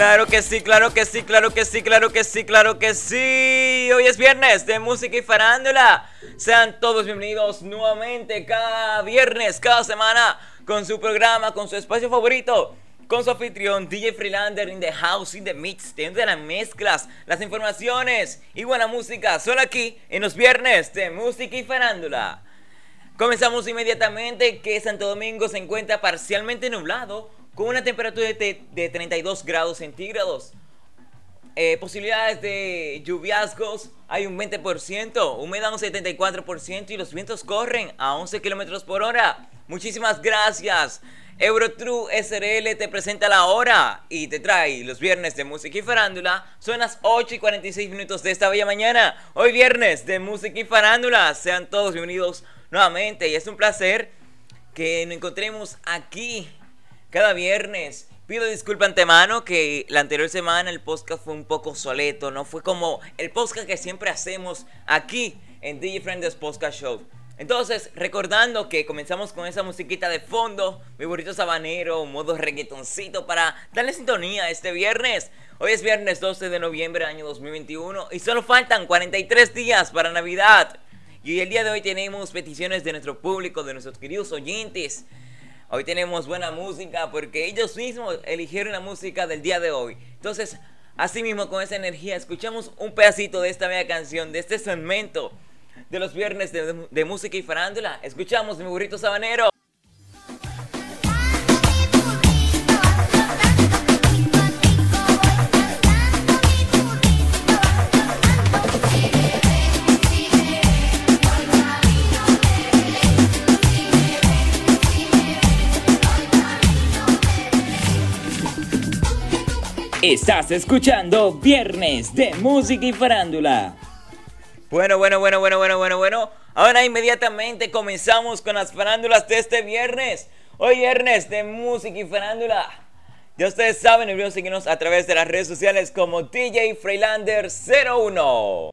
Claro que sí, claro que sí, claro que sí, claro que sí, claro que sí. Hoy es viernes de música y farándula. Sean todos bienvenidos nuevamente cada viernes, cada semana, con su programa, con su espacio favorito, con su anfitrión DJ Freelander in the house, in the mix, de las mezclas, las informaciones y buena música, solo aquí en los viernes de música y farándula. Comenzamos inmediatamente que Santo Domingo se encuentra parcialmente nublado con una temperatura de, 32 grados centígrados. Eh, posibilidades de lluviascos hay un 20%, humedad un 74% y los vientos corren a 11 kilómetros por hora. Muchísimas gracias. Eurotrue SRL te presenta la hora y te trae los viernes de música y farándula. Son las 8 y 46 minutos de esta bella mañana. Hoy viernes de música y farándula. Sean todos bienvenidos nuevamente y es un placer que nos encontremos aquí cada viernes. Pido disculpa antemano que la anterior semana el podcast fue un poco soleto, no fue como el podcast que siempre hacemos aquí en DJ Friends Podcast Show. Entonces, recordando que comenzamos con esa musiquita de fondo, mi burrito sabanero, modo reggaetoncito para darle sintonía este viernes. Hoy es viernes 12 de noviembre año 2021 y solo faltan 43 días para Navidad. Y el día de hoy tenemos peticiones de nuestro público, de nuestros queridos oyentes. Hoy tenemos buena música porque ellos mismos eligieron la música del día de hoy. Entonces, así mismo con esa energía, escuchamos un pedacito de esta bella canción, de este segmento de los viernes de, de música y farándula. Escuchamos mi burrito sabanero. Estás escuchando Viernes de Música y Farándula. Bueno, bueno, bueno, bueno, bueno, bueno, bueno. Ahora inmediatamente comenzamos con las farándulas de este viernes. Hoy viernes de Música y Farándula. Ya ustedes saben, olviden seguirnos a través de las redes sociales como DJ Freilander 01.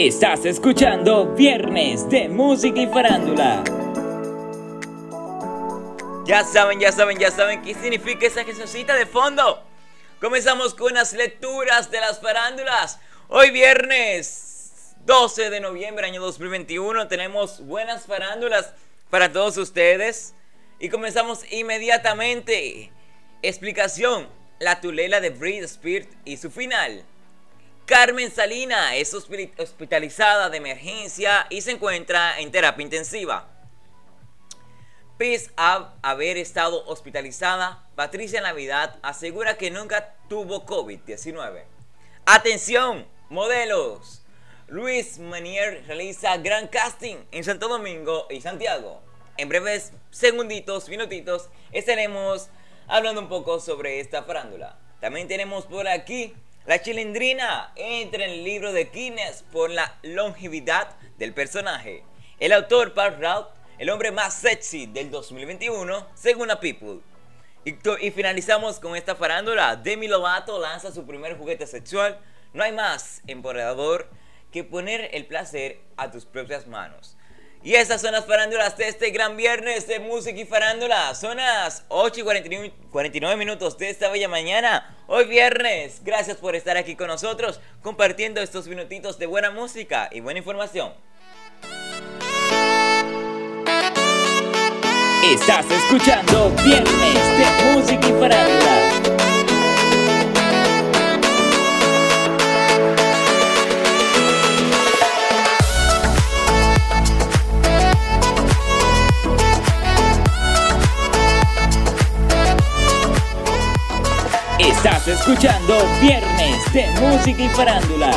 Estás escuchando Viernes de Música y Farándula. Ya saben, ya saben, ya saben qué significa esa jesucita de fondo. Comenzamos con las lecturas de las farándulas. Hoy viernes 12 de noviembre año 2021 tenemos buenas farándulas para todos ustedes. Y comenzamos inmediatamente. Explicación. La tulela de Breed Spirit y su final. Carmen Salina es hospitalizada de emergencia y se encuentra en terapia intensiva. Pese a haber estado hospitalizada, Patricia Navidad asegura que nunca tuvo COVID-19. Atención, modelos. Luis Manier realiza gran casting en Santo Domingo y Santiago. En breves segunditos, minutitos, estaremos hablando un poco sobre esta farándula. También tenemos por aquí la chilindrina entra en el libro de Guinness por la longevidad del personaje. El autor Paul Rout, el hombre más sexy del 2021, según a People. Y, finalizamos con esta farándula. Demi Lovato lanza su primer juguete sexual. No hay más empoderador que poner el placer a tus propias manos. Y esas son las farándulas de este gran viernes de música y farándula. Son las 8 y 49, minutos de esta bella mañana. Hoy viernes. Gracias por estar aquí con nosotros compartiendo estos minutitos de buena música y buena información. Estás escuchando Viernes de Música y Farándula. Estás escuchando Viernes de Música y Farándula.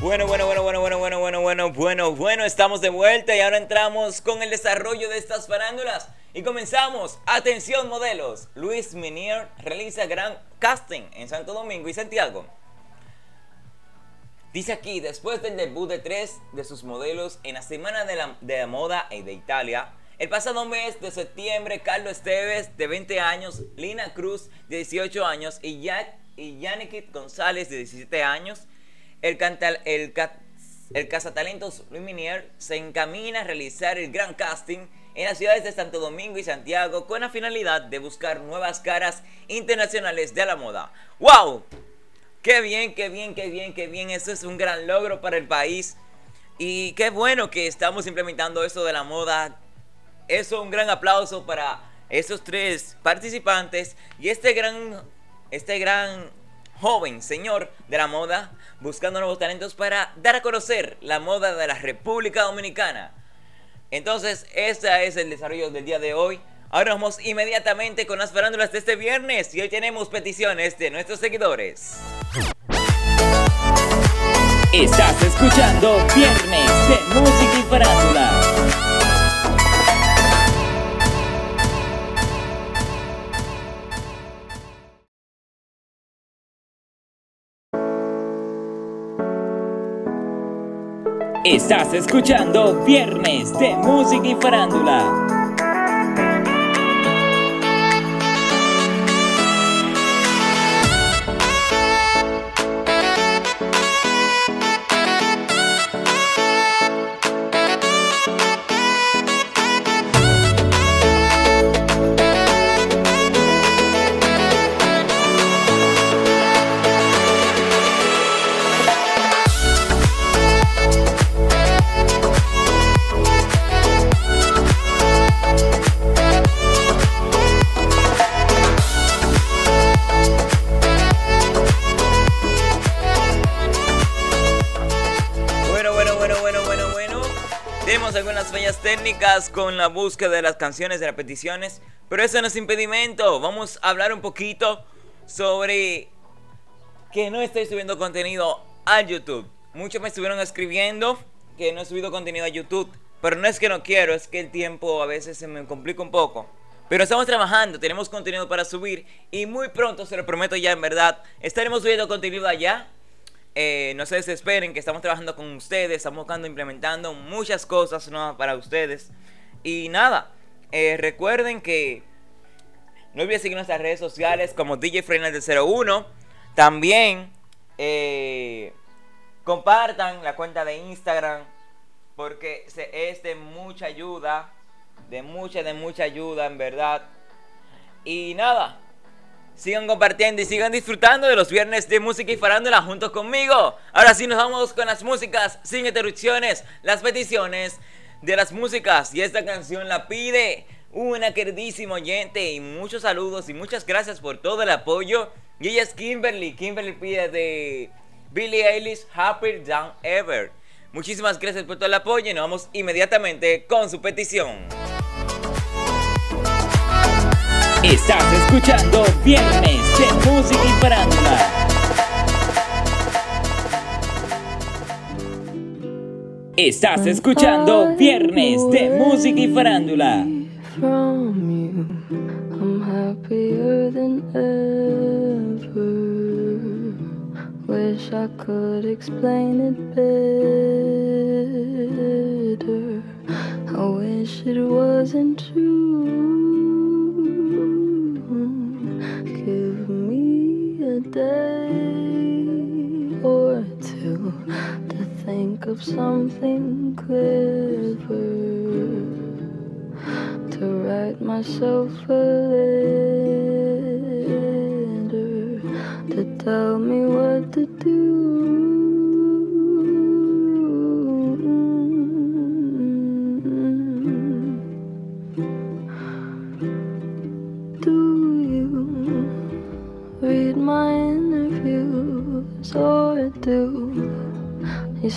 Bueno, bueno, bueno, bueno, bueno, bueno, bueno, bueno, bueno, bueno, estamos de vuelta y ahora entramos con el desarrollo de estas farándulas. Y comenzamos. Atención modelos. Luis Minier realiza gran casting en Santo Domingo y Santiago. Dice aquí, después del debut de tres de sus modelos en la Semana de la, de la Moda de Italia, el pasado mes de septiembre, Carlos Esteves, de 20 años, Lina Cruz, de 18 años, y Jack y Yannick González, de 17 años, el, cantal, el, el cazatalentos Luminier se encamina a realizar el gran casting en las ciudades de Santo Domingo y Santiago con la finalidad de buscar nuevas caras internacionales de la moda. ¡Wow! Qué bien, qué bien, qué bien, qué bien. Eso es un gran logro para el país. Y qué bueno que estamos implementando eso de la moda. Eso, un gran aplauso para esos tres participantes y este gran, este gran joven señor de la moda buscando nuevos talentos para dar a conocer la moda de la República Dominicana. Entonces, este es el desarrollo del día de hoy. Ahora vamos inmediatamente con las farándulas de este viernes y hoy tenemos peticiones de nuestros seguidores. Estás escuchando Viernes de Música y Farándula. Estás escuchando Viernes de Música y Farándula. Técnicas con la búsqueda de las canciones de repeticiones, pero eso no es impedimento. Vamos a hablar un poquito sobre que no estoy subiendo contenido a YouTube. Muchos me estuvieron escribiendo que no he subido contenido a YouTube, pero no es que no quiero, es que el tiempo a veces se me complica un poco. Pero estamos trabajando, tenemos contenido para subir y muy pronto, se lo prometo ya en verdad, estaremos subiendo contenido allá eh, no se desesperen que estamos trabajando con ustedes, estamos buscando, implementando muchas cosas nuevas para ustedes. Y nada, eh, recuerden que no olviden seguir nuestras redes sociales como DJ de 01. También eh, compartan la cuenta de Instagram porque es de mucha ayuda, de mucha, de mucha ayuda en verdad. Y nada, Sigan compartiendo y sigan disfrutando de los viernes de música y farándula junto conmigo. Ahora sí nos vamos con las músicas sin interrupciones, las peticiones de las músicas. Y esta canción la pide una queridísima oyente y muchos saludos y muchas gracias por todo el apoyo. Y ella es Kimberly. Kimberly pide de Billie Eilish Happier Than Ever. Muchísimas gracias por todo el apoyo y nos vamos inmediatamente con su petición. Estás escuchando Viernes de Música y Farándula. Estás escuchando Viernes de Música y Farándula. I'm happier than ever. Wish I could explain it better. I wish it wasn't true. Day or two to think of something clever to write myself a letter to tell me what to do.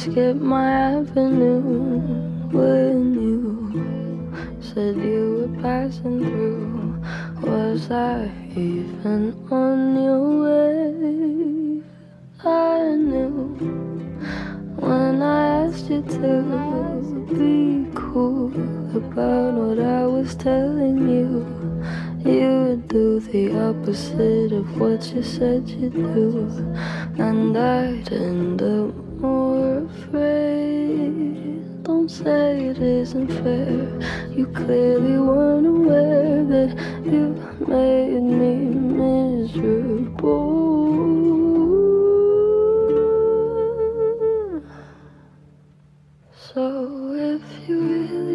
skip my avenue. Say it isn't fair. You clearly weren't aware that you made me miserable. So if you really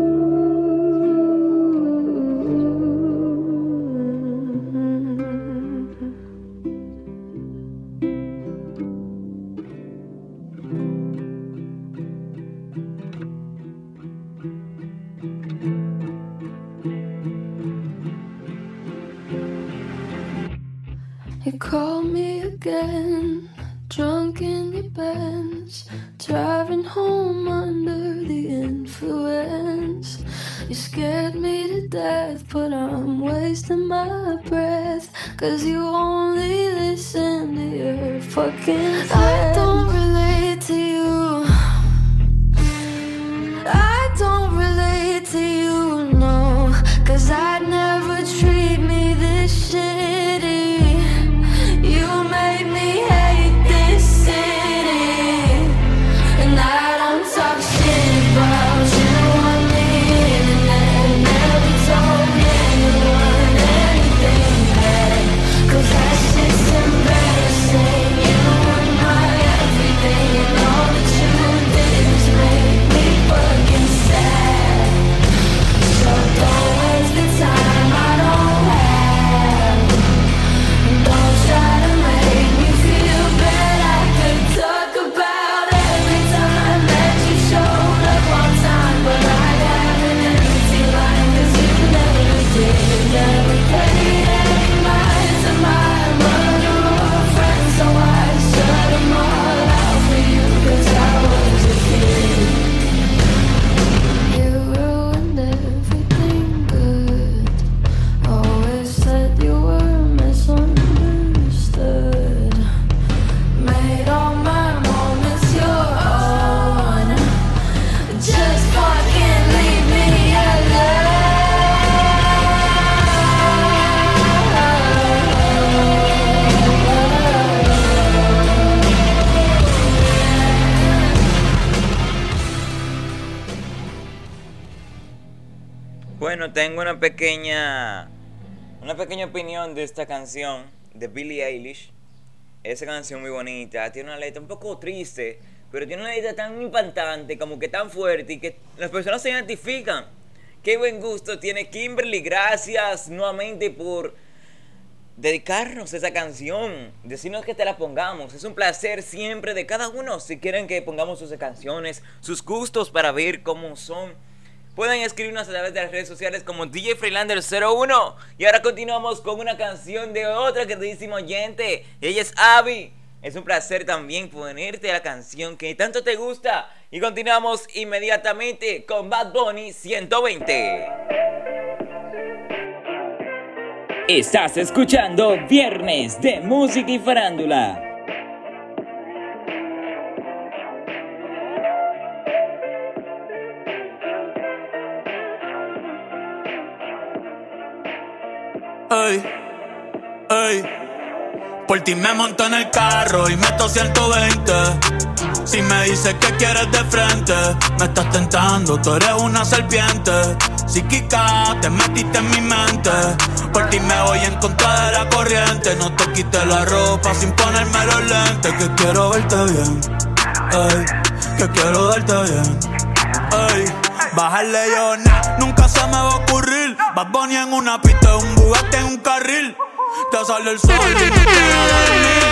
Cause pequeña. Una pequeña opinión de esta canción de Billie Eilish. Esa canción muy bonita. Tiene una letra un poco triste. Pero tiene una letra tan impactante, como que tan fuerte. Y que las personas se identifican. Qué buen gusto tiene Kimberly. Gracias nuevamente por dedicarnos esa canción, decirnos que te la pongamos. Es un placer siempre de cada uno. Si quieren que pongamos sus canciones, sus gustos para ver cómo son. Pueden escribirnos a través de las redes sociales como DJ Freelander01. Y ahora continuamos con una canción de otra queridísima oyente. Ella es Abby. Es un placer también ponerte la canción que tanto te gusta. Y continuamos inmediatamente con Bad Bunny 120. Estás escuchando Viernes de Música y Farándula. Ey, ey. Por ti me monto en el carro y meto 120. Si me dices que quieres de frente, me estás tentando, tú eres una serpiente. Psíquica, te metiste en mi mente. Por ti me voy en contra de la corriente. No te quites la ropa sin ponerme los lentes. Que quiero verte bien. Ey, que quiero darte bien. Ey, bajarle yo, nunca se me va a ocurrir. Bad Bunny en una pista, un Bugatti en un carril. Te sale el sol y no quiero dormir.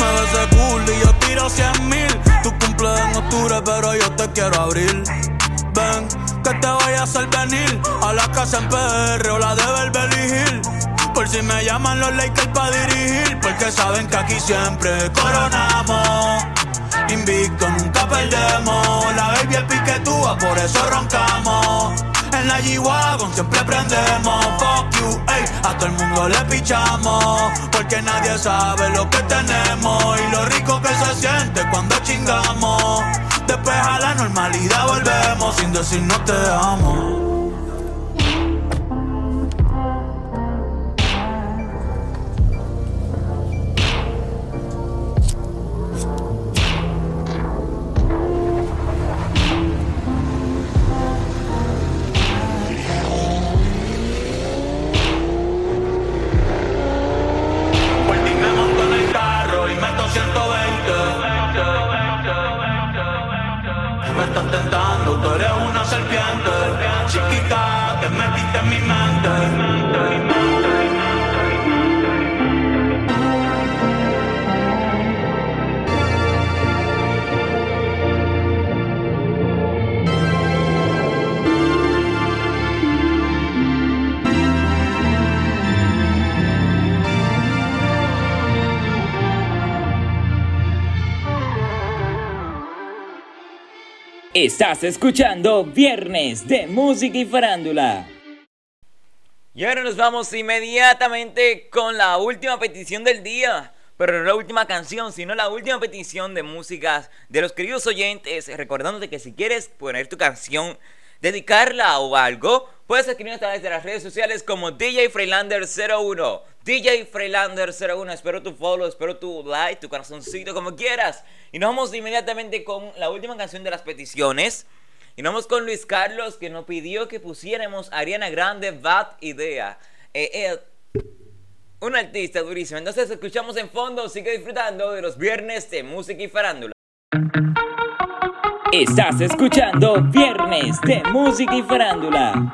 Me ves ese cool y yo tiro cien mil. Tu cumple en octubre, pero yo te quiero abrir. Ven, que te voy a hacer venir a la casa en PR o la de Beverly Hills. Por si me llaman los Lakers para dirigir, porque saben que aquí siempre coronamos. Invicto, nunca perdemos. La baby es piquetúa, por eso roncamos. En la G-Wagon siempre prendemos. Fuck you, ey, a todo el mundo le pichamos. Porque nadie sabe lo que tenemos y lo rico que se siente cuando chingamos. Después a la normalidad volvemos sin decir no te amo. but I Estás escuchando Viernes de Música y Farándula. Y ahora nos vamos inmediatamente con la última petición del día. Pero no la última canción, sino la última petición de músicas de los queridos oyentes. Recordándote que si quieres poner tu canción, dedicarla o algo, puedes escribir a través de las redes sociales como DJ Freilander01. DJ Freilander01. Espero tu follow, espero tu like, tu corazoncito, como quieras. Y nos vamos inmediatamente con la última canción de las peticiones. Y nos vamos con Luis Carlos que nos pidió que pusiéramos Ariana Grande Bad Idea. Eh, un artista durísimo. Entonces escuchamos en fondo, sigue disfrutando de los viernes de música y farándula. Estás escuchando Viernes de Música y Farándula.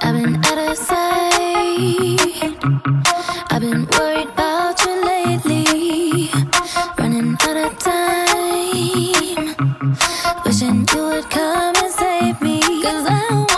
I've been out of sight. I've been worried about you lately. Running out of time. Wishing you would come and save me. Cause I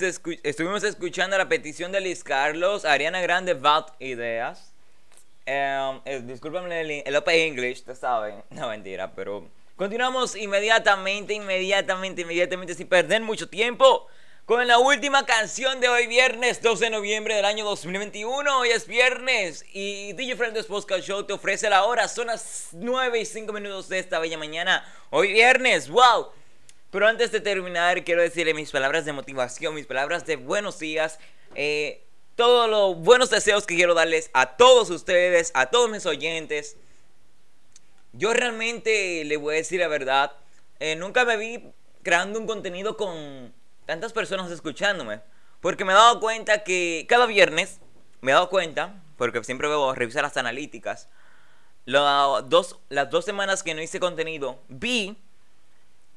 este estuvimos escuchando la petición de Liz Carlos, Ariana Grande, Bad Ideas. Em, eh, discúlpame el, el OP English, te saben. No, mentira, pero... Continuamos inmediatamente, inmediatamente, inmediatamente, sin perder mucho tiempo. Con la última canción de hoy viernes 12 de noviembre del año 2021. Hoy es viernes y DJ Friends Podcast Show te ofrece la hora. Son las 9 y 5 minutos de esta bella mañana. Hoy viernes, wow. Pero antes de terminar, quiero decirle mis palabras de motivación, mis palabras de buenos días, eh, todos los buenos deseos que quiero darles a todos ustedes, a todos mis oyentes. Yo realmente le voy a decir la verdad, eh, nunca me vi creando un contenido con tantas personas escuchándome, porque me he dado cuenta que cada viernes, me he dado cuenta, porque siempre veo revisar las analíticas, dos, las dos semanas que no hice contenido, vi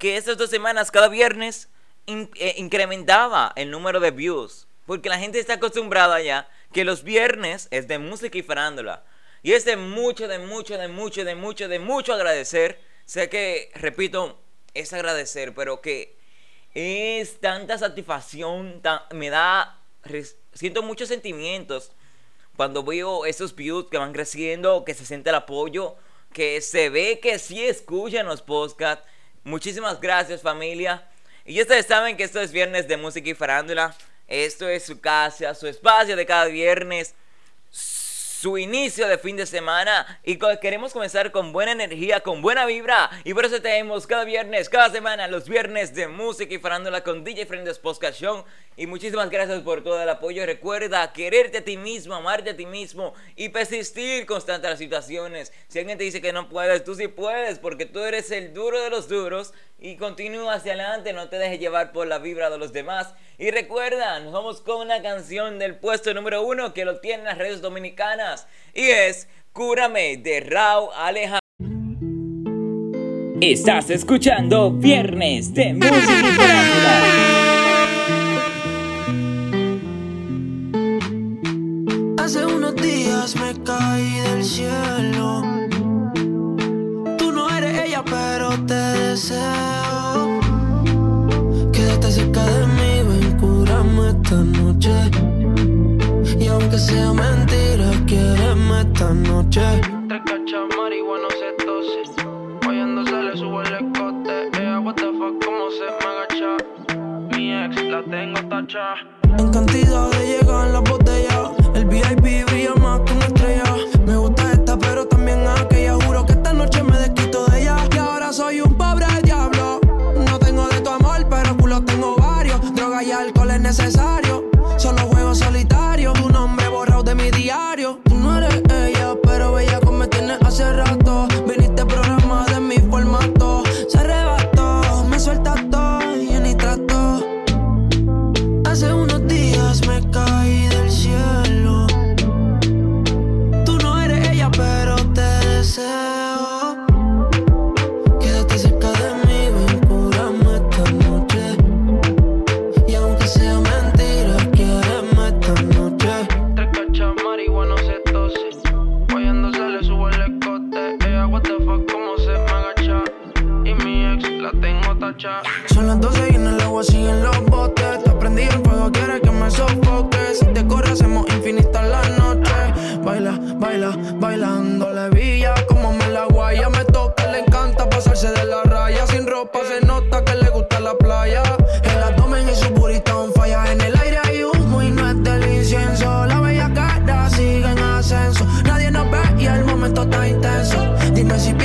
que esas dos semanas, cada viernes, eh, incrementaba el número de views. Porque la gente está acostumbrada ya que los viernes es de música y farándula. Y es de mucho, de mucho, de mucho, de mucho, de mucho agradecer. Sé que, repito, es agradecer, pero que es tanta satisfacción, me da, siento muchos sentimientos cuando veo esos views que van creciendo, que se siente el apoyo, que se ve que sí escuchan los podcasts. Muchísimas gracias familia. Y ustedes saben que esto es viernes de música y farándula. Esto es su casa, su espacio de cada viernes su inicio de fin de semana y queremos comenzar con buena energía, con buena vibra y por eso tenemos cada viernes, cada semana, los viernes de música y farándula con DJ Friends Podcast Show y muchísimas gracias por todo el apoyo. Recuerda quererte a ti mismo, amarte a ti mismo y persistir constante las situaciones. Si alguien te dice que no puedes, tú sí puedes porque tú eres el duro de los duros y continúa hacia adelante, no te dejes llevar por la vibra de los demás. Y recuerda, nos vamos con una canción del puesto número uno que lo tienen las redes dominicanas y es Cúrame de Raúl Alejandro. Estás escuchando Viernes de Música Hace unos días me caí del cielo. Tú no eres ella, pero te deseo. Quédate cerca de mí esta noche. Y aunque sea mentira, quiereme esta noche. Te cacha marihuana, se tose. Oyendo se le sube el escote. Ella, what the fuck, cómo se me agacha. Mi ex la tengo tacha. En cantidad de llegar en la botella. El VIP brilla más que una estrella. Me gusta esta, pero también aquella. Juro que esta noche me desquito de ella. Y ahora soy un pobre diablo. No tengo de tu amor, pero culo tengo varios. Droga y alcohol es necesario. Pero